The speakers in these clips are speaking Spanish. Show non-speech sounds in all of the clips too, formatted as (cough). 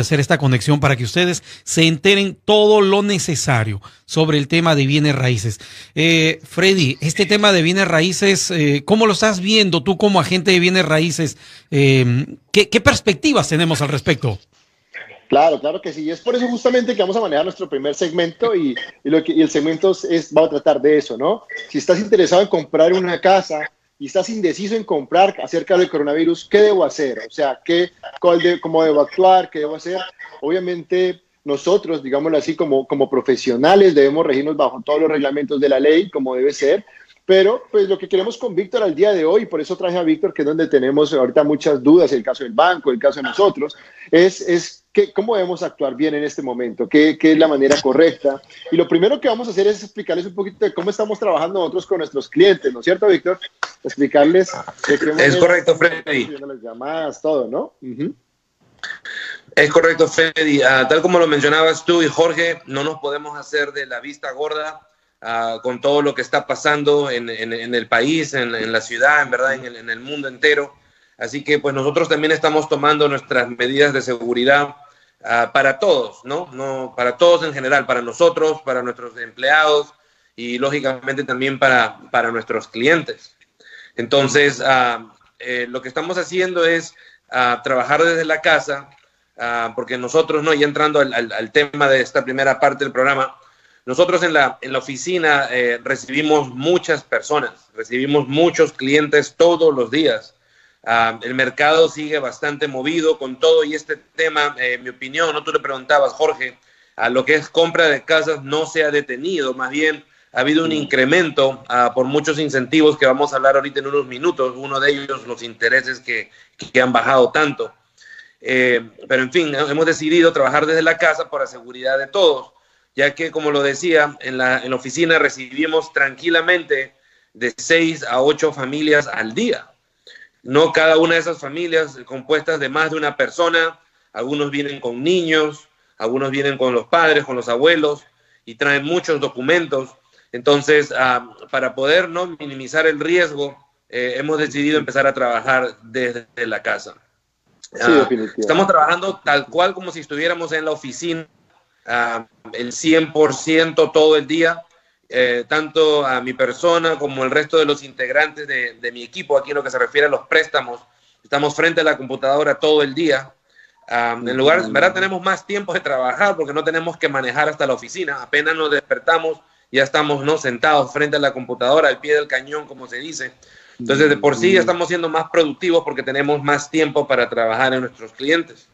hacer esta conexión para que ustedes se enteren todo lo necesario sobre el tema de bienes raíces. Eh, Freddy, este tema de bienes raíces, eh, ¿cómo lo estás viendo tú como agente de bienes raíces? Eh, ¿qué, perspectivas tenemos al respecto? Claro, claro que sí. Y es por eso justamente que vamos a manejar nuestro primer segmento y, lo que, y el segmento es, va a tratar de eso, ¿no? Si estás interesado en comprar una casa, y estás indeciso en comprar acerca del coronavirus, ¿qué debo hacer? O sea, ¿qué, ¿cómo debo actuar? ¿Qué debo hacer? Obviamente nosotros, digámoslo así, como, como profesionales debemos regirnos bajo todos los reglamentos de la ley, como debe ser, pero pues lo que queremos con Víctor al día de hoy, por eso traje a Víctor, que es donde tenemos ahorita muchas dudas, el caso del banco, el caso de nosotros, es, es que, cómo debemos actuar bien en este momento, ¿Qué, qué es la manera correcta. Y lo primero que vamos a hacer es explicarles un poquito de cómo estamos trabajando nosotros con nuestros clientes, ¿no es cierto, Víctor? Explicarles. Es correcto, Freddy. Las llamadas, todo, ¿no? Es correcto, Freddy. Ah, tal como lo mencionabas tú y Jorge, no nos podemos hacer de la vista gorda Ah, con todo lo que está pasando en, el país, en, la ciudad, en verdad, en el, mundo entero. Así que pues nosotros también estamos tomando nuestras medidas de seguridad ah, para todos, ¿no? ¿no? Para todos en general, para nosotros, para nuestros empleados y lógicamente también para, para nuestros clientes. Entonces, ah, eh, lo que estamos haciendo es trabajar desde la casa, porque nosotros, ¿no? Y entrando al tema de esta primera parte del programa, nosotros en la, en la oficina eh, recibimos muchas personas, recibimos muchos clientes todos los días. Ah, el mercado sigue bastante movido con todo y este tema, eh, en mi opinión, no tú le preguntabas, Jorge, a lo que es compra de casas no se ha detenido, más bien ha habido un mm. incremento ah, por muchos incentivos que vamos a hablar ahorita en unos minutos, uno de ellos los intereses que, que han bajado tanto. Eh, pero en fin, hemos decidido trabajar desde la casa por la seguridad de todos ya que, como lo decía, en la, en la oficina recibimos tranquilamente de seis a ocho familias al día. No cada una de esas familias compuestas de más de una persona, algunos vienen con niños, algunos vienen con los padres, con los abuelos y traen muchos documentos. Entonces, ah, para poder ¿no? minimizar el riesgo, eh, hemos decidido empezar a trabajar desde la casa. Ah, estamos trabajando tal cual como si estuviéramos en la oficina el 100% todo el día, eh, tanto a mi persona como el resto de los integrantes de, mi equipo, aquí en lo que se refiere a los préstamos, estamos frente a la computadora todo el día. en lugar, ¿verdad? Tenemos más tiempo de trabajar porque no tenemos que manejar hasta la oficina. Apenas nos despertamos, ya estamos ¿no? sentados frente a la computadora, al pie del cañón, como se dice. Entonces, de por sí ya estamos siendo más productivos porque tenemos más tiempo para trabajar en nuestros clientes.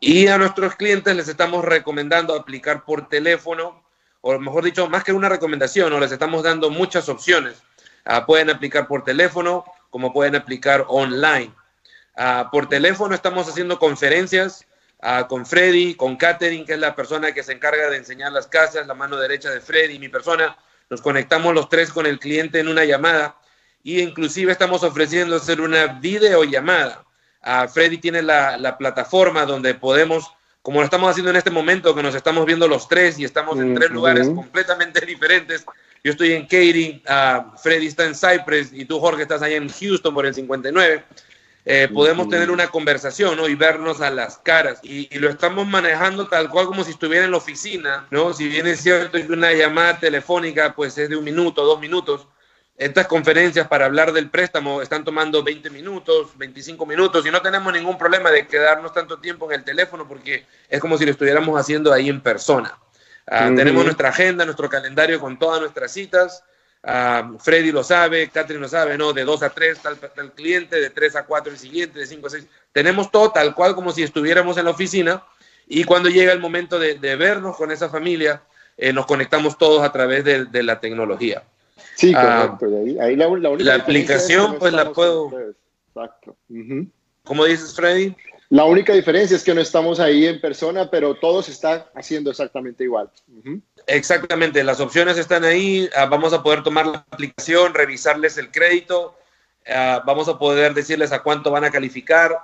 Y a nuestros clientes les estamos recomendando aplicar por teléfono, o mejor dicho, más que una recomendación, o les estamos dando muchas opciones. Ah, pueden aplicar por teléfono, como pueden aplicar online. Ah, por teléfono estamos haciendo conferencias ah, con Freddy, con Katherine, que es la persona que se encarga de enseñar las casas, la mano derecha de Freddy, mi persona. Nos conectamos los tres con el cliente en una llamada y inclusive estamos ofreciendo hacer una videollamada Freddy tiene la, plataforma donde podemos, como lo estamos haciendo en este momento, que nos estamos viendo los tres y estamos en tres lugares completamente (laughs) diferentes. Yo estoy en Katy, Freddy está en Cypress y tú, Jorge, estás allá en Houston por el 59. Eh, podemos tener una conversación y vernos a las caras. Y, y, lo estamos manejando tal cual como si estuviera en la oficina, ¿no? Si bien es cierto que una llamada telefónica pues es de un minuto, dos minutos, estas conferencias para hablar del préstamo están tomando 20 minutos, 25 minutos y no tenemos ningún problema de quedarnos tanto tiempo en el teléfono porque es como si lo estuviéramos haciendo ahí en persona. Ah, tenemos nuestra agenda, nuestro calendario con todas nuestras citas. Ah, Freddy lo sabe, Catherine lo sabe, ¿no? De 2 a 3 tal, tal cliente, de 3 a 4 el siguiente, de 5 a 6. Tenemos todo tal cual como si estuviéramos en la oficina y cuando llega el momento de, vernos con esa familia, eh, nos conectamos todos a través de la tecnología. Sí, ah, correcto. ahí, la, única la aplicación, pues la puedo. Exacto. ¿Cómo dices, Freddy? La única diferencia es que no estamos ahí en persona, pero todo se está haciendo exactamente igual. Exactamente, las opciones están ahí. Ah, vamos a poder tomar la aplicación, revisarles el crédito. ah, vamos a poder decirles a cuánto van a calificar.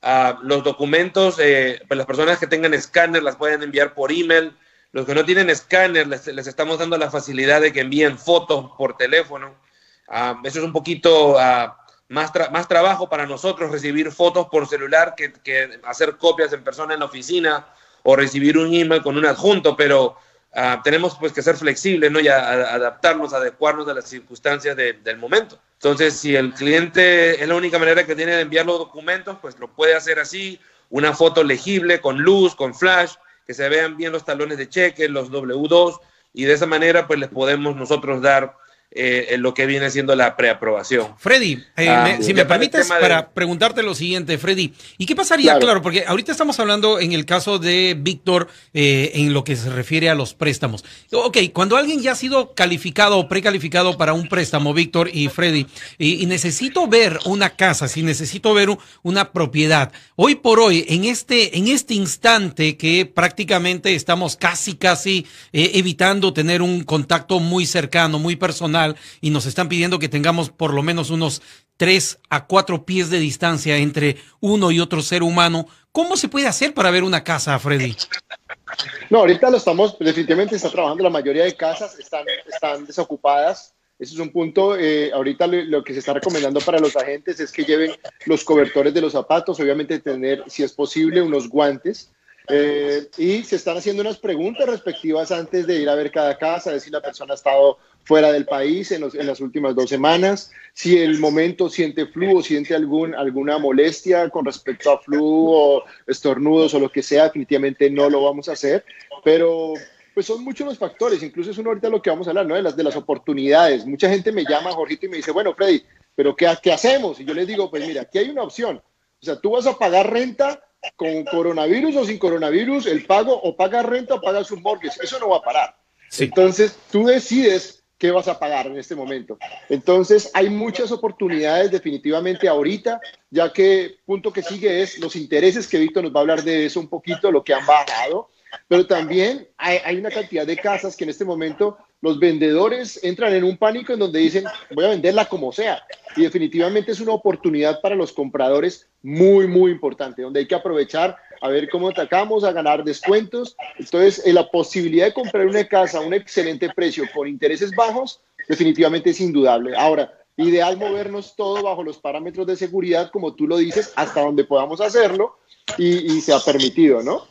Ah, los documentos, eh, pues las personas que tengan escáner las pueden enviar por email. Los que no tienen escáner, les, estamos dando la facilidad de que envíen fotos por teléfono. Ah, eso es un poquito más, más trabajo para nosotros, recibir fotos por celular que, que, hacer copias en persona en la oficina o recibir un email con un adjunto, pero Ah, tenemos pues que ser flexibles, ¿no? Y adaptarnos, adecuarnos a las circunstancias del momento. Entonces, si el cliente es la única manera que tiene de enviar los documentos, pues lo puede hacer así, una foto legible, con luz, con flash, que se vean bien los talones de cheque, los W2, y de esa manera pues les podemos nosotros dar eh, lo que viene siendo la preaprobación. Freddy, eh, ah, si me permites, para preguntarte lo siguiente, Freddy, ¿y qué pasaría? Claro. porque ahorita estamos hablando en el caso de Víctor eh, en lo que se refiere a los préstamos. Ok, cuando alguien ya ha sido calificado o precalificado para un préstamo, Víctor y Freddy, y, necesito ver una casa, si necesito ver una propiedad, hoy por hoy, en este, en este instante que prácticamente estamos casi, casi evitando tener un contacto muy cercano, muy personal, y nos están pidiendo que tengamos por lo menos unos tres a cuatro pies de distancia entre uno y otro ser humano. ¿Cómo se puede hacer para ver una casa, Freddy? No, ahorita lo estamos, definitivamente está trabajando, la mayoría de casas están, están desocupadas. Ese es un punto. Eh, ahorita lo, que se está recomendando para los agentes es que lleven los cobertores de los zapatos, obviamente tener, si es posible, unos guantes. Eh, y se están haciendo unas preguntas respectivas antes de ir a ver cada casa, de si la persona ha estado fuera del país en, las últimas dos semanas, si el momento siente flu o siente alguna molestia con respecto a flu o estornudos o lo que sea, definitivamente no lo vamos a hacer, pero pues son muchos los factores, incluso es uno ahorita lo que vamos a hablar, ¿no? De las, de las oportunidades. Mucha gente me llama, Jorgito, y me dice, bueno, Freddy, ¿pero qué, qué hacemos? Y yo les digo, pues mira, aquí hay una opción. O sea, tú vas a pagar renta con coronavirus o sin coronavirus, el pago o pagas renta o pagas un mortgage. Eso no va a parar. Entonces, tú decides qué vas a pagar en este momento. Entonces, hay muchas oportunidades definitivamente ahorita, ya que punto que sigue es los intereses, que Víctor nos va a hablar de eso un poquito, lo que han bajado, pero también hay, hay una cantidad de casas que en este momento los vendedores entran en un pánico en donde dicen, voy a venderla como sea. Y definitivamente es una oportunidad para los compradores muy, muy importante, donde hay que aprovechar a ver cómo atacamos, a ganar descuentos. Entonces, la posibilidad de comprar una casa a un excelente precio con intereses bajos, definitivamente es indudable. Ahora, ideal movernos todo bajo los parámetros de seguridad, como tú lo dices, hasta donde podamos hacerlo y, se ha permitido, ¿no?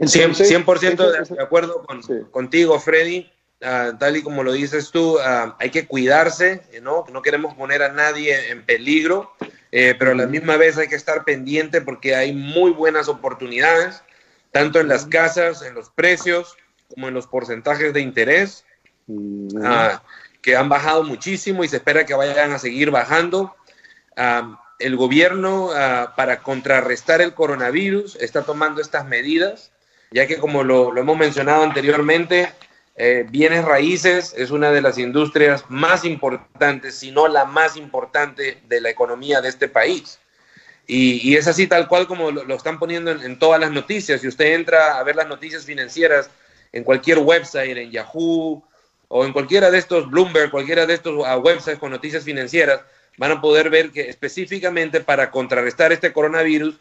100%, de acuerdo contigo, Freddy. Ah, tal y como lo dices tú, ah, hay que cuidarse, ¿no? No queremos poner a nadie en peligro, eh, pero a la misma vez hay que estar pendiente porque hay muy buenas oportunidades, tanto en las casas, en los precios, como en los porcentajes de interés, ah, que han bajado muchísimo y se espera que vayan a seguir bajando. el gobierno, para contrarrestar el coronavirus, está tomando estas medidas ya que como lo, hemos mencionado anteriormente, eh, bienes raíces es una de las industrias más importantes, si no la más importante de la economía de este país. Y, es así tal cual como lo, están poniendo en, todas las noticias. Si usted entra a ver las noticias financieras en cualquier website, en Yahoo o en cualquiera de estos, Bloomberg, cualquiera de estos uh, websites con noticias financieras, van a poder ver que específicamente para contrarrestar este coronavirus,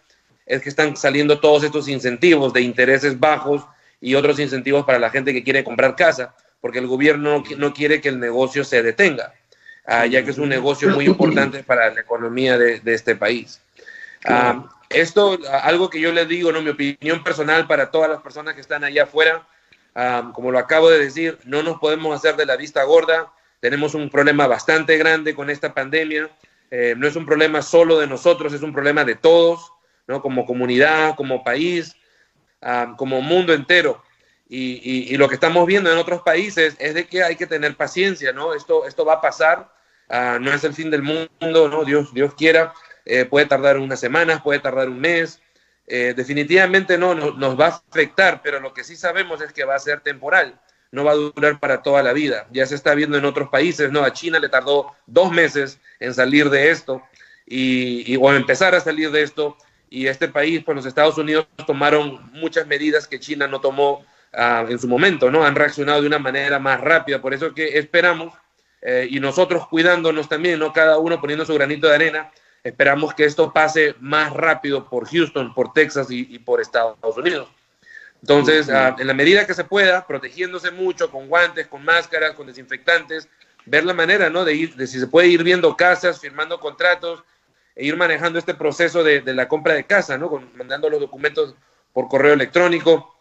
es que están saliendo todos estos incentivos de intereses bajos y otros incentivos para la gente que quiere comprar casa, porque el gobierno no quiere que el negocio se detenga, ah, ya que es un negocio muy importante para la economía de, este país. Ah, esto, algo que yo les digo, ¿no? mi opinión personal para todas las personas que están allá afuera, ah, como lo acabo de decir, no nos podemos hacer de la vista gorda, tenemos un problema bastante grande con esta pandemia, eh, no es un problema solo de nosotros, es un problema de todos. Como comunidad, como país, ah, como mundo entero. Y, lo que estamos viendo en otros países es de que hay que tener paciencia, ¿no? Esto, esto va a pasar, ah, no es el fin del mundo, ¿no? Dios, Dios quiera, eh, puede tardar unas semanas, puede tardar un mes, eh, definitivamente no, nos va a afectar, pero lo que sí sabemos es que va a ser temporal, no va a durar para toda la vida. Ya se está viendo en otros países, ¿no? A China le tardó dos meses en salir de esto y, y o empezar a salir de esto y este país, pues los Estados Unidos tomaron muchas medidas que China no tomó ah, en su momento, ¿no? Han reaccionado de una manera más rápida, por eso que esperamos eh, y nosotros cuidándonos también, ¿no? Cada uno poniendo su granito de arena. Esperamos que esto pase más rápido por Houston, por Texas y, por Estados Unidos. Entonces, ah, en la medida que se pueda, protegiéndose mucho con guantes, con máscaras, con desinfectantes, ver la manera, ¿no? De ir, de si se puede ir viendo casas, firmando contratos e ir manejando este proceso de, la compra de casa, ¿no? mandando los documentos por correo electrónico,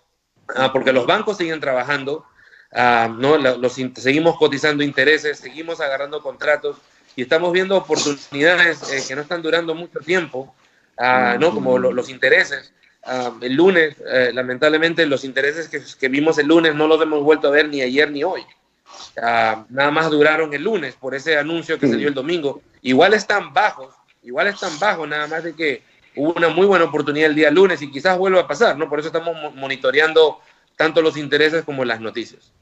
ah, porque los bancos siguen trabajando, ah, ¿no? Los, seguimos cotizando intereses, seguimos agarrando contratos y estamos viendo oportunidades eh, que no están durando mucho tiempo, ah, ¿no? Como los intereses. el lunes, eh, lamentablemente, los intereses que, que, vimos el lunes no los hemos vuelto a ver ni ayer ni hoy. nada más duraron el lunes por ese anuncio que salió el domingo. Igual están bajos, igual están bajos, nada más de que hubo una muy buena oportunidad el día lunes y quizás vuelva a pasar, ¿no? Por eso estamos monitoreando tanto los intereses como las noticias.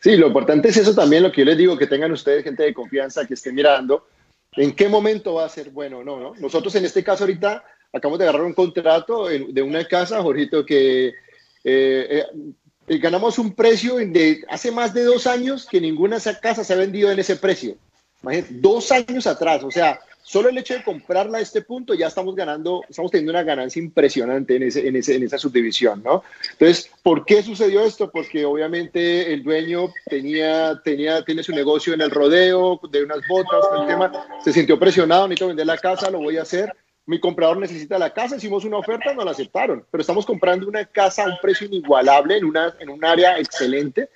Sí, lo importante es eso también, lo que yo les digo, que tengan ustedes gente de confianza que esté mirando en qué momento va a ser bueno o no, no. Nosotros en este caso ahorita acabamos de agarrar un contrato de una casa, Jorgito, que eh, eh, ganamos un precio de hace más de dos años que ninguna casa se ha vendido en ese precio. Imagínate, dos años atrás, o sea, Solo el hecho de comprarla a este punto ya estamos ganando, estamos teniendo una ganancia impresionante en, ese, en, ese, en esa subdivisión, ¿no? Entonces, ¿por qué sucedió esto? Porque obviamente el dueño tenía, tenía, tiene su negocio en el rodeo de unas botas, el tema, se sintió presionado, necesito vender la casa, lo voy a hacer mi comprador necesita la casa, hicimos una oferta, no la aceptaron, pero estamos comprando una casa a un precio inigualable en, una, en un área excelente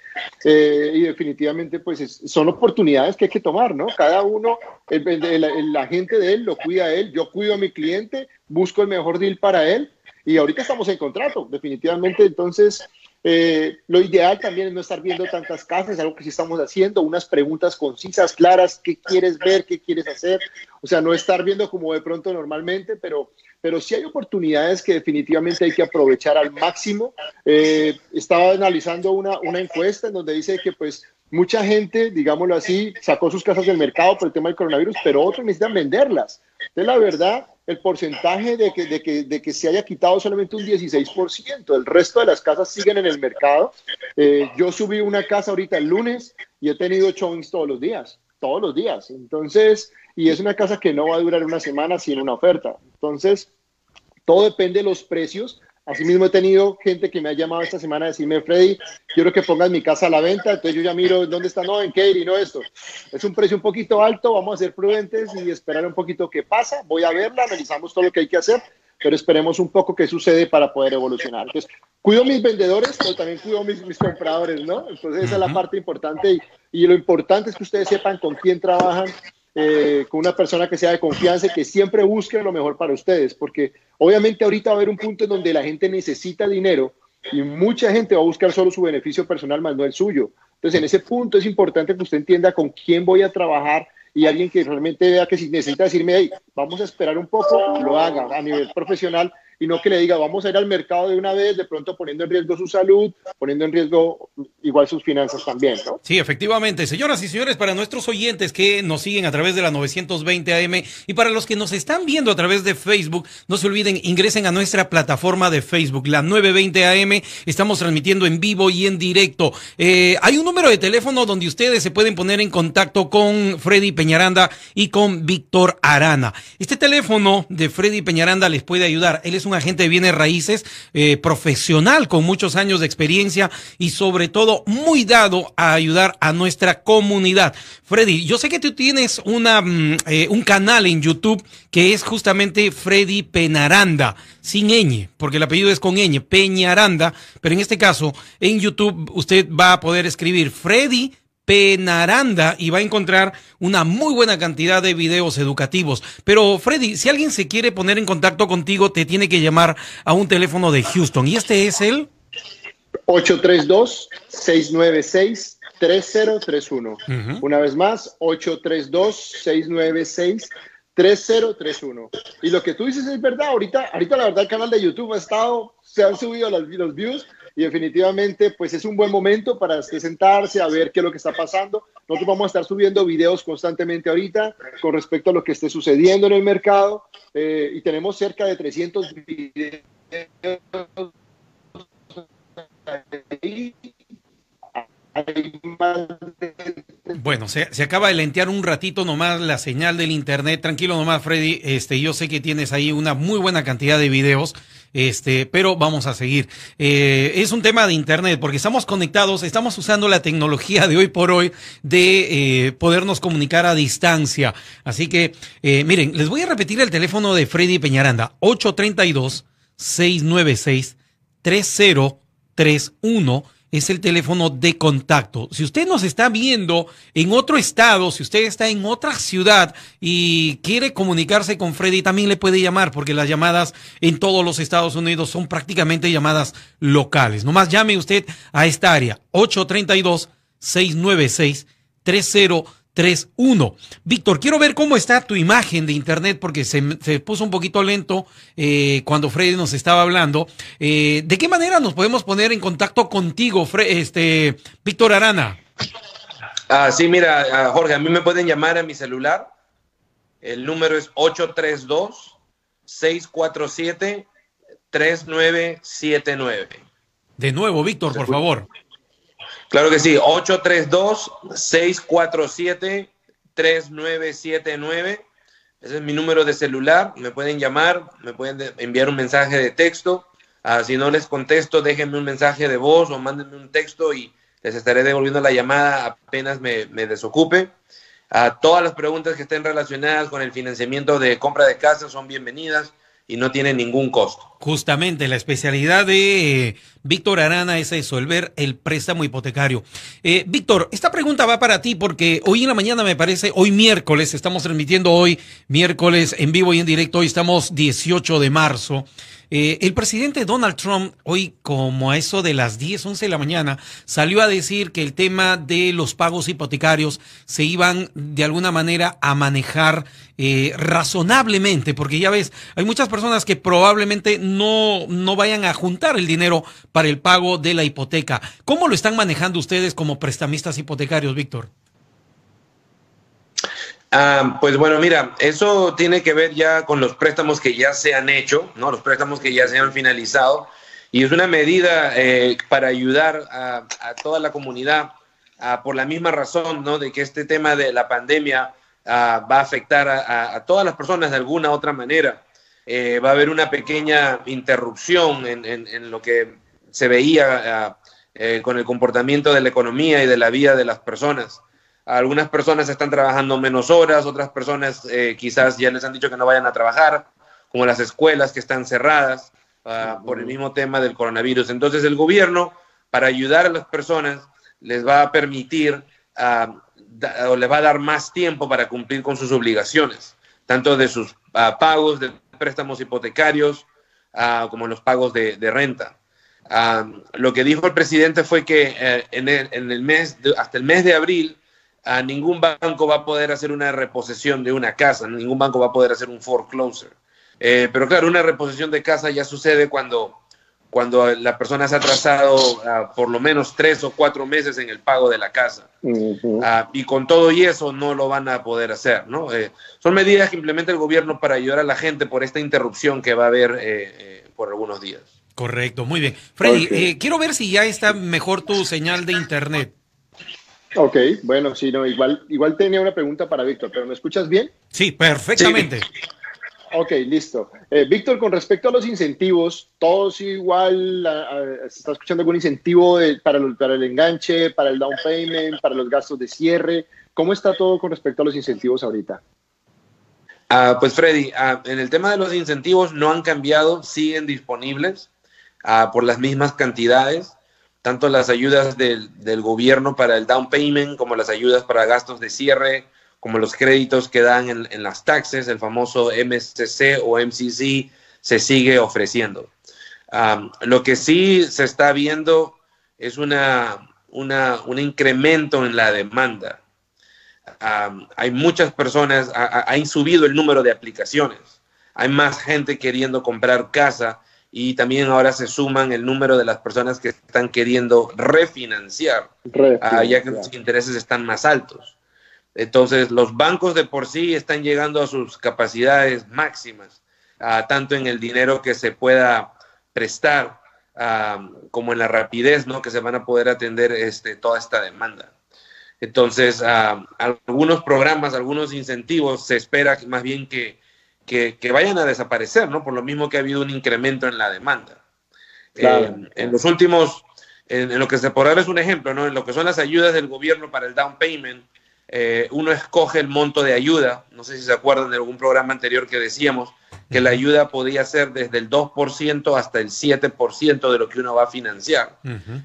eh, y definitivamente pues son oportunidades que hay que tomar, ¿no? Cada uno, el, la gente de él lo cuida a él, yo cuido a mi cliente, busco el mejor deal para él y ahorita estamos en contrato, definitivamente, entonces eh, lo ideal también es no estar viendo tantas casas, algo que sí estamos haciendo, unas preguntas concisas, claras, qué quieres ver, qué quieres hacer, o sea, no estar viendo como de pronto normalmente, pero, pero sí hay oportunidades que definitivamente hay que aprovechar al máximo. Eh, estaba analizando una, una encuesta en donde dice que pues mucha gente, digámoslo así, sacó sus casas del mercado por el tema del coronavirus, pero otros necesitan venderlas. Entonces, la verdad, el porcentaje de que, de que, de que se haya quitado solamente un 16%. El resto de las casas siguen en el mercado. Eh, yo subí una casa ahorita el lunes y he tenido showings todos los días, todos los días. Entonces, y es una casa que no va a durar una semana sin una oferta. Entonces, todo depende de los precios Asimismo, he tenido gente que me ha llamado esta semana a decirme, Freddy, quiero que pongas mi casa a la venta. Entonces yo ya miro dónde está, no, en Katy, no esto. Es un precio un poquito alto, vamos a ser prudentes y esperar un poquito qué pasa. Voy a verla, analizamos todo lo que hay que hacer, pero esperemos un poco qué sucede para poder evolucionar. Entonces, cuido mis vendedores, pero también cuido mis, mis compradores, ¿no? Entonces esa es la parte importante y, y lo importante es que ustedes sepan con quién trabajan, eh, con una persona que sea de confianza y que siempre busque lo mejor para ustedes, porque obviamente ahorita va a haber un punto en donde la gente necesita dinero y mucha gente va a buscar solo su beneficio personal más no el suyo. Entonces, en ese punto es importante que usted entienda con quién voy a trabajar y alguien que realmente vea que si necesita decirme, hey, vamos a esperar un poco, lo haga a nivel profesional y no que le diga, vamos a ir al mercado de una vez, de pronto poniendo en riesgo su salud, poniendo en riesgo igual sus finanzas también. Sí, efectivamente. Señoras y señores, para nuestros oyentes que nos siguen a través de la 920 AM y para los que nos están viendo a través de Facebook, no se olviden, ingresen a nuestra plataforma de Facebook, la 920 AM. Estamos transmitiendo en vivo y en directo. Eh, hay un número de teléfono donde ustedes se pueden poner en contacto con Freddy Peñaranda y con Víctor Arana. Este teléfono de Freddy Peñaranda les puede ayudar. Él un agente de bienes raíces eh, profesional con muchos años de experiencia y sobre todo muy dado a ayudar a nuestra comunidad. Freddy, yo sé que tú tienes una, mm, eh, un canal en YouTube que es justamente Freddy Penaranda, sin ñ, porque el apellido es con ñ, Peñaranda, pero en este caso en YouTube usted va a poder escribir Freddy Penaranda y va a encontrar una muy buena cantidad de videos educativos. Pero Freddy, si alguien se quiere poner en contacto contigo, te tiene que llamar a un teléfono de Houston. ¿Y este es el? 832-696-3031. Una vez más, 832-696-3031. Y lo que tú dices es verdad. Ahorita, ahorita la verdad, el canal de YouTube ha estado, se han subido los, los views y definitivamente pues es un buen momento para sentarse a ver qué es lo que está pasando. Nosotros vamos a estar subiendo videos constantemente ahorita con respecto a lo que esté sucediendo en el mercado eh, y tenemos cerca de 300 videos. Bueno, se, se, acaba de lentear un ratito nomás la señal del internet. Tranquilo nomás, Freddy. Este, yo sé que tienes ahí una muy buena cantidad de videos, este, pero vamos a seguir. Eh, es un tema de internet porque estamos conectados, estamos usando la tecnología de hoy por hoy de eh, podernos comunicar a distancia. Así que, eh, miren, les voy a repetir el teléfono de Freddy Peñaranda: 832 696 3031 es el teléfono de contacto. Si usted nos está viendo en otro estado, si usted está en otra ciudad y quiere comunicarse con Freddy, también le puede llamar, porque las llamadas en todos los Estados Unidos son prácticamente llamadas locales. Nomás llame usted a esta área, 832 696 30 3-1. Víctor, quiero ver cómo está tu imagen de internet porque se, se puso un poquito lento eh, cuando Freddy nos estaba hablando. Eh, ¿De qué manera nos podemos poner en contacto contigo, este, Víctor Arana? Ah, sí, mira, ah, Jorge, a mí me pueden llamar a mi celular. El número es 832-647-3979. De nuevo, Víctor, por favor. Claro que sí, 832-647-3979. Ese es mi número de celular. Me pueden llamar, me pueden enviar un mensaje de texto. Uh, si no les contesto, déjenme un mensaje de voz o mándenme un texto y les estaré devolviendo la llamada apenas me, me desocupe. Uh, todas las preguntas que estén relacionadas con el financiamiento de compra de casa son bienvenidas y no tiene ningún costo. Justamente, la especialidad de eh, Víctor Arana es resolver el préstamo hipotecario. Eh, Víctor, esta pregunta va para ti porque hoy en la mañana me parece, hoy miércoles, estamos transmitiendo hoy miércoles en vivo y en directo, hoy estamos 18 de marzo. Eh, el presidente Donald Trump, hoy como a eso de las 10, 11 de la mañana, salió a decir que el tema de los pagos hipotecarios se iban de alguna manera a manejar eh, razonablemente, porque ya ves, hay muchas personas que probablemente no, no vayan a juntar el dinero para el pago de la hipoteca. ¿Cómo lo están manejando ustedes como prestamistas hipotecarios, Víctor? Ah, pues bueno, mira, eso tiene que ver ya con los préstamos que ya se han hecho, ¿no? Los préstamos que ya se han finalizado. Y es una medida eh, para ayudar a, toda la comunidad por la misma razón, ¿no? De que este tema de la pandemia ah, va a afectar a, todas las personas de alguna otra manera. Eh, va a haber una pequeña interrupción en, lo que se veía ah, eh, con el comportamiento de la economía y de la vida de las personas. Algunas personas están trabajando menos horas, otras personas eh, quizás ya les han dicho que no vayan a trabajar, como las escuelas que están cerradas uh, por el mismo tema del coronavirus. Entonces el gobierno, para ayudar a las personas, les va a permitir uh, o les va a dar más tiempo para cumplir con sus obligaciones, tanto de sus uh, pagos de préstamos hipotecarios como los pagos de, de renta. lo que dijo el presidente fue que eh, en, el, en, el, mes, de, hasta el mes de abril, a ningún banco va a poder hacer una reposición de una casa, ningún banco va a poder hacer un foreclosure. Eh, pero claro, una reposición de casa ya sucede cuando, cuando la persona se ha atrasado uh, por lo menos tres o cuatro meses en el pago de la casa. Uh -huh. uh, y con todo y eso no lo van a poder hacer. ¿no? Eh, son medidas que implementa el gobierno para ayudar a la gente por esta interrupción que va a haber eh, por algunos días. Correcto, muy bien. Freddy, okay. quiero ver si ya está mejor tu señal de internet. Ok, bueno, sí, no, igual, igual tenía una pregunta para Víctor, pero ¿me escuchas bien? Sí, perfectamente. Sí. Ok, listo. Eh, Víctor, con respecto a los incentivos, ¿todos igual? A, a, ¿Se está escuchando algún incentivo de, para, el, para el enganche, para el down payment, para los gastos de cierre? ¿Cómo está todo con respecto a los incentivos ahorita? Uh, pues Freddy, uh, en el tema de los incentivos no han cambiado, siguen disponibles uh, por las mismas cantidades tanto las ayudas del, gobierno para el down payment como las ayudas para gastos de cierre, como los créditos que dan en, las taxes, el famoso MCC o MCC se sigue ofreciendo. Lo que sí se está viendo es una, un incremento en la demanda. Hay muchas personas, ha subido el número de aplicaciones, hay más gente queriendo comprar casa y también ahora se suman el número de las personas que están queriendo refinanciar, refinanciar. Uh, ya que los intereses están más altos. Entonces, los bancos de por sí están llegando a sus capacidades máximas, uh, tanto en el dinero que se pueda prestar uh, como en la rapidez ¿no? que se van a poder atender este, toda esta demanda. Entonces, algunos programas, algunos incentivos, se espera más bien que, que, vayan a desaparecer, ¿no? Por lo mismo que ha habido un incremento en la demanda. Eh, en los últimos, en, lo que se por dar es un ejemplo, ¿no? En lo que son las ayudas del gobierno para el down payment, eh, uno escoge el monto de ayuda. No sé si se acuerdan de algún programa anterior que decíamos que la ayuda podía ser desde el 2% hasta el 7% de lo que uno va a financiar.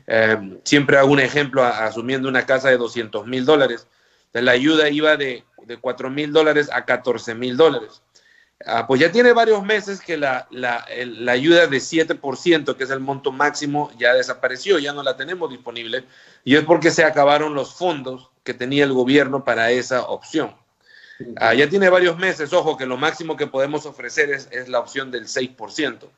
Eh, siempre hago un ejemplo asumiendo una casa de 200 mil dólares. La ayuda iba de, de 4 mil dólares a 14 mil dólares. Ah, pues ya tiene varios meses que la, la, la, ayuda de 7%, que es el monto máximo, ya desapareció, ya no la tenemos disponible, y es porque se acabaron los fondos que tenía el gobierno para esa opción. Ah, ya tiene varios meses, ojo, que lo máximo que podemos ofrecer es, es, la opción del 6%.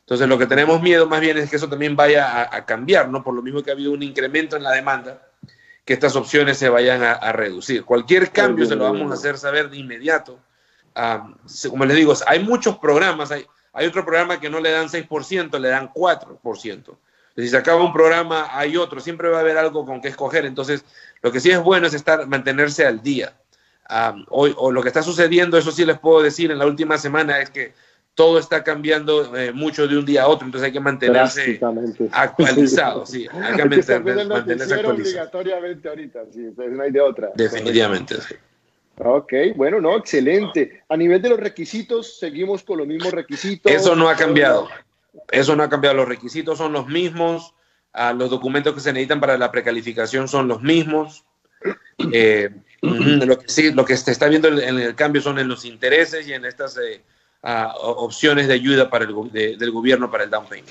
Entonces, lo que tenemos miedo más bien es que eso también vaya a, cambiar, ¿no? Por lo mismo que ha habido un incremento en la demanda, que estas opciones se vayan a, a reducir. Cualquier cambio se lo vamos a hacer saber de inmediato como les digo, hay muchos programas, hay, hay otro programa que no le dan 6%, le dan 4%. Si se acaba un programa, hay otro, siempre va a haber algo con que escoger. Entonces, lo que sí es bueno es estar, mantenerse al día. hoy, o lo que está sucediendo, eso sí les puedo decir, en la última semana es que todo está cambiando eh, mucho de un día a otro, entonces hay que mantenerse actualizado, sí, (laughs) hay que, mantenerse actualizado. obligatoriamente ahorita, sí, no hay de otra. Definitivamente, sí. Ok, bueno, no, excelente. A nivel de los requisitos, seguimos con los mismos requisitos. Eso no ha cambiado. Eso no ha cambiado. Los requisitos son los mismos. Ah, los documentos que se necesitan para la precalificación son los mismos. Eh, lo, que sí, lo que se está viendo en el cambio son en los intereses y en estas eh, ah, opciones de ayuda para el, del gobierno para el down payment.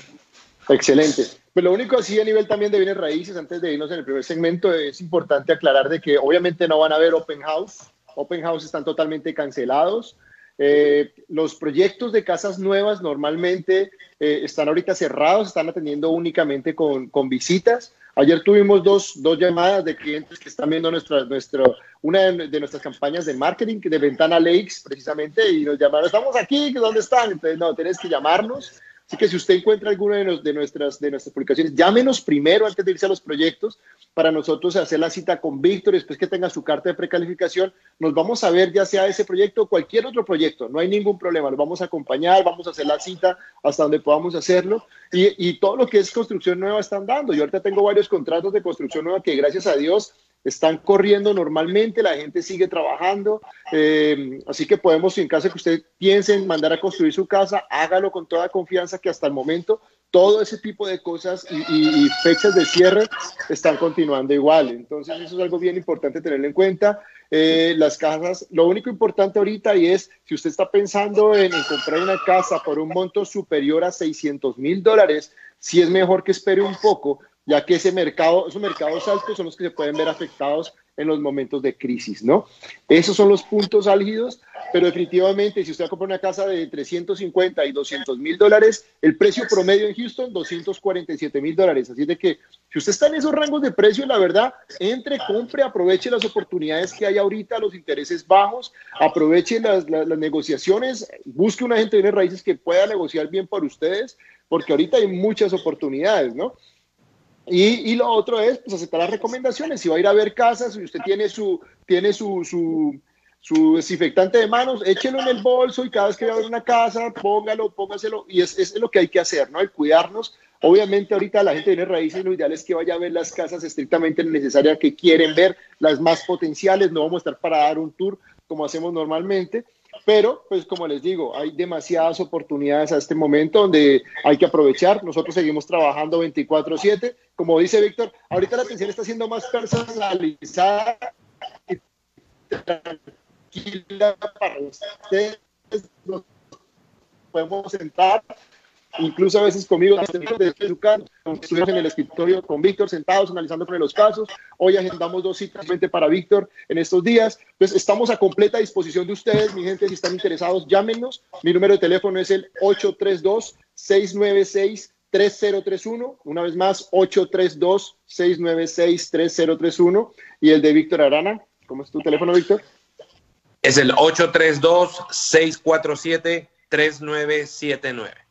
Excelente. Pues lo único así a nivel también de bienes raíces, antes de irnos en el primer segmento, es importante aclarar de que obviamente no van a haber open house open house están totalmente cancelados. Eh, los proyectos de casas nuevas normalmente eh, están ahorita cerrados, están atendiendo únicamente con, con visitas. Ayer tuvimos dos, dos, llamadas de clientes que están viendo nuestra, nuestro, una de, nuestras campañas de marketing de Ventana Lakes, precisamente, y nos llamaron, estamos aquí, ¿dónde están? Entonces, no, tienes que llamarnos Así que si usted encuentra alguna de, de, nuestras, de nuestras publicaciones, llámenos primero antes de irse a los proyectos para nosotros hacer la cita con Víctor y después que tenga su carta de precalificación, nos vamos a ver ya sea ese proyecto o cualquier otro proyecto, no hay ningún problema, nos vamos a acompañar, vamos a hacer la cita hasta donde podamos hacerlo y, y todo lo que es construcción nueva están dando. Yo ahorita tengo varios contratos de construcción nueva que gracias a Dios están corriendo normalmente, la gente sigue trabajando, eh, así que podemos, en caso que usted piense en mandar a construir su casa, hágalo con toda confianza que hasta el momento todo ese tipo de cosas y, fechas de cierre están continuando igual. Entonces eso es algo bien importante tenerlo en cuenta. Eh, las casas, lo único importante ahorita y es, si usted está pensando en, en comprar una casa por un monto superior a 600 mil dólares, si es mejor que espere un poco, ya que ese mercado, esos mercados altos son los que se pueden ver afectados en los momentos de crisis, ¿no? Esos son los puntos álgidos, pero definitivamente si usted va a comprar una casa de 350 y 200 mil dólares, el precio promedio en Houston, 247 mil dólares. Así de que si usted está en esos rangos de precio, la verdad, entre, compre, aproveche las oportunidades que hay ahorita, los intereses bajos, aproveche las, las, negociaciones, busque una gente de raíces que pueda negociar bien para ustedes, porque ahorita hay muchas oportunidades, ¿no? Y, y, lo otro es pues, aceptar las recomendaciones. Si va a ir a ver casas, si usted tiene su, tiene su, su, desinfectante de manos, échelo en el bolso y cada vez que va a ver una casa, póngalo, póngaselo. Y es, es lo que hay que hacer, ¿no? El cuidarnos. Obviamente ahorita la gente tiene raíces, lo ideal es que vaya a ver las casas estrictamente necesarias que quieren ver, las más potenciales, no vamos a estar para dar un tour como hacemos normalmente, pero, pues como les digo, hay demasiadas oportunidades a este momento donde hay que aprovechar. Nosotros seguimos trabajando 24/7. Como dice Víctor, ahorita la atención está siendo más personalizada y tranquila para ustedes. Nos podemos sentar incluso a veces conmigo de estuvimos en el escritorio con Víctor sentados analizando los casos. Hoy agendamos dos citas para Víctor en estos días. Pues estamos a completa disposición de ustedes, mi gente, si están interesados, llámenos. Mi número de teléfono es el 832 696 3031, una vez más, 832-696-3031 y el de Víctor Arana. ¿Cómo es tu teléfono, Víctor? Es el 832-647-3979.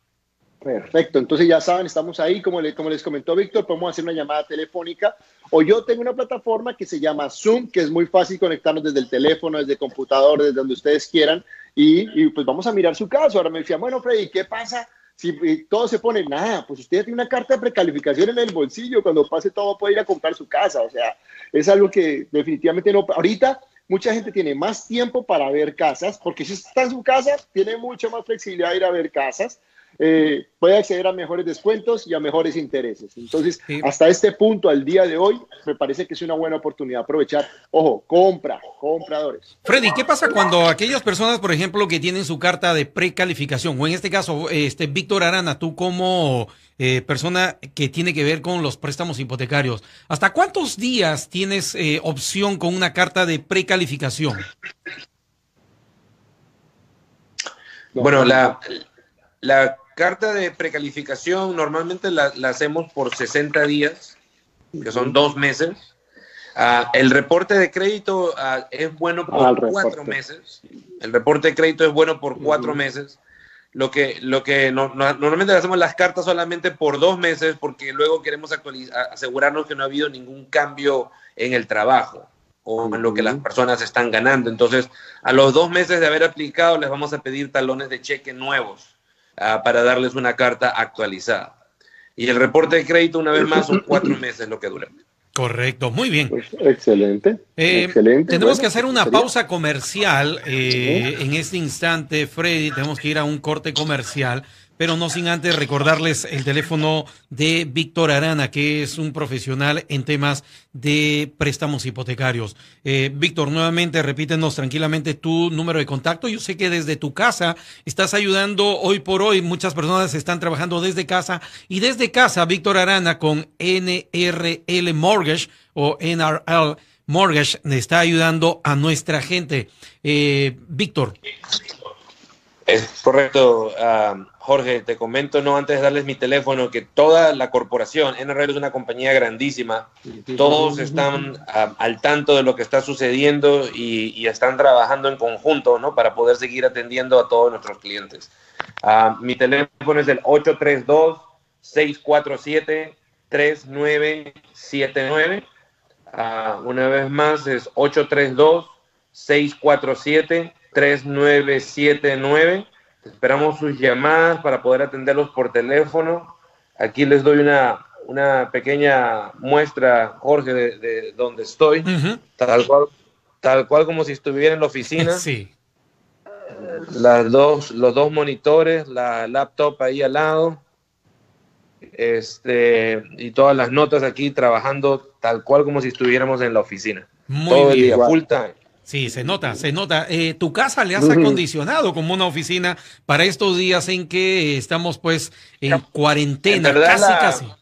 Perfecto, entonces ya saben, estamos ahí, como, les comentó Víctor, podemos hacer una llamada telefónica o yo tengo una plataforma que se llama Zoom, que es muy fácil conectarnos desde el teléfono, desde el computador, desde donde ustedes quieran y, pues vamos a mirar su caso. Ahora me decía, bueno, Freddy, ¿qué pasa? Si todo se pone, nada, pues usted tiene una carta de precalificación en el bolsillo, cuando pase todo puede ir a comprar su casa, o sea, es algo que definitivamente no, ahorita mucha gente tiene más tiempo para ver casas, porque si está en su casa, tiene mucha más flexibilidad de ir a ver casas, eh, puede acceder a mejores descuentos y a mejores intereses. Entonces, hasta este punto, al día de hoy, me parece que es una buena oportunidad aprovechar. Ojo, compra, compradores. Freddy, ¿qué pasa cuando aquellas personas, por ejemplo, que tienen su carta de precalificación, o en este caso, este Víctor Arana, tú como eh, persona que tiene que ver con los préstamos hipotecarios, ¿hasta cuántos días tienes eh, opción con una carta de precalificación? Bueno, la, la carta de precalificación normalmente la, hacemos por 60 días, que son dos meses. Ah, el reporte de crédito ah, es bueno por cuatro meses. El reporte de crédito es bueno por cuatro meses. Lo que, lo que normalmente hacemos las cartas solamente por dos meses porque luego queremos asegurarnos que no ha habido ningún cambio en el trabajo o en lo que las personas están ganando. Entonces, a los dos meses de haber aplicado, les vamos a pedir talones de cheque nuevos Ah, para darles una carta actualizada. Y el reporte de crédito, una vez más, son cuatro (clears throat) meses lo que dura. Correcto, muy bien. Pues, excelente. Eh, excelente. Tenemos que hacer una pausa comercial eh, en este instante, Freddy. Tenemos que ir a un corte comercial pero no sin antes recordarles el teléfono de Víctor Arana, que es un profesional en temas de préstamos hipotecarios. Eh, Víctor, nuevamente repítenos tranquilamente tu número de contacto. Yo sé que desde tu casa estás ayudando hoy por hoy, muchas personas están trabajando desde casa y desde casa Víctor Arana con NRL Mortgage o NRL Mortgage está ayudando a nuestra gente. Eh, Víctor. Es correcto. Ah, Jorge, te comento, no antes de darles mi teléfono, que toda la corporación, NRL es una compañía grandísima, todos están al tanto de lo que está sucediendo y, están trabajando en conjunto, ¿no? Para poder seguir atendiendo a todos nuestros clientes. Ah, mi teléfono es el 832-647-3979. Ah, una vez más es 832-647-3979 Esperamos sus llamadas para poder atenderlos por teléfono. Aquí les doy una, una pequeña muestra, Jorge, de, de donde estoy, tal, cual, tal cual como si estuviera en la oficina. (laughs) Sí. Las dos, los dos monitores, la laptop ahí al lado, este, y todas las notas aquí trabajando tal cual como si estuviéramos en la oficina. Muy Todo el día, full time. Sí, se nota, se nota. Eh, tu casa le has acondicionado como una oficina para estos días en que estamos pues en cuarentena, casi, la, casi.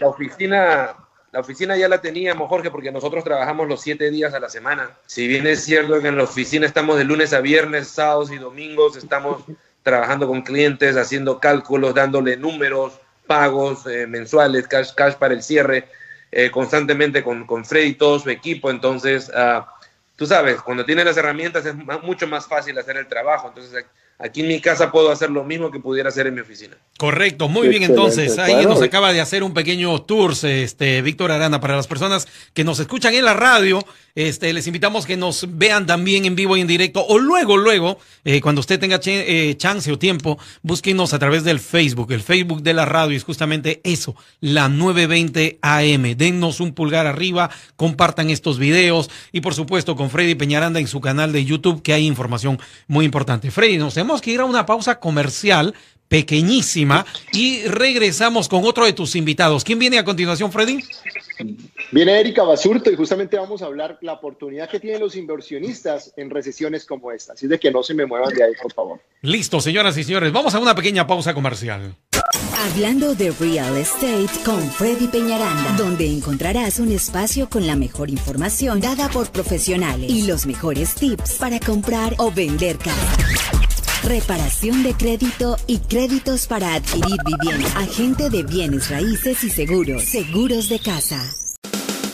La oficina, la oficina ya la teníamos, Jorge, porque nosotros trabajamos los siete días a la semana. Si bien es cierto que en la oficina estamos de lunes a viernes, sábados y domingos, estamos trabajando con clientes, haciendo cálculos, dándole números, pagos eh, mensuales, cash, cash para el cierre, eh, constantemente con, con Freddy y todo su equipo. Entonces, uh, tú sabes, cuando tienes las herramientas es mucho más fácil hacer el trabajo. Entonces, aquí en mi casa puedo hacer lo mismo que pudiera hacer en mi oficina. Correcto, muy bien entonces. Ahí nos acaba de hacer un pequeño tour, este Víctor Arana, para las personas que nos escuchan en la radio. Este, les invitamos que nos vean también en vivo y en directo o luego, luego, eh, cuando usted tenga eh, chance o tiempo, búsquenos a través del Facebook. El Facebook de la radio es justamente eso, la 920 AM. Dennos un pulgar arriba, compartan estos videos y por supuesto con Freddy Peñaranda en su canal de YouTube que hay información muy importante. Freddy, nos tenemos que ir a una pausa comercial pequeñísima y regresamos con otro de tus invitados. ¿Quién viene a continuación, Freddy? Viene Erika Basurto y justamente vamos a hablar la oportunidad que tienen los inversionistas en recesiones como esta. Así de que no se me muevan de ahí, por favor. Listo, señoras y señores. Vamos a una pequeña pausa comercial. Hablando de real estate con Freddy Peñaranda, donde encontrarás un espacio con la mejor información dada por profesionales y los mejores tips para comprar o vender casa. Reparación de crédito y créditos para adquirir vivienda. Agente de bienes raíces y seguros. Seguros de casa.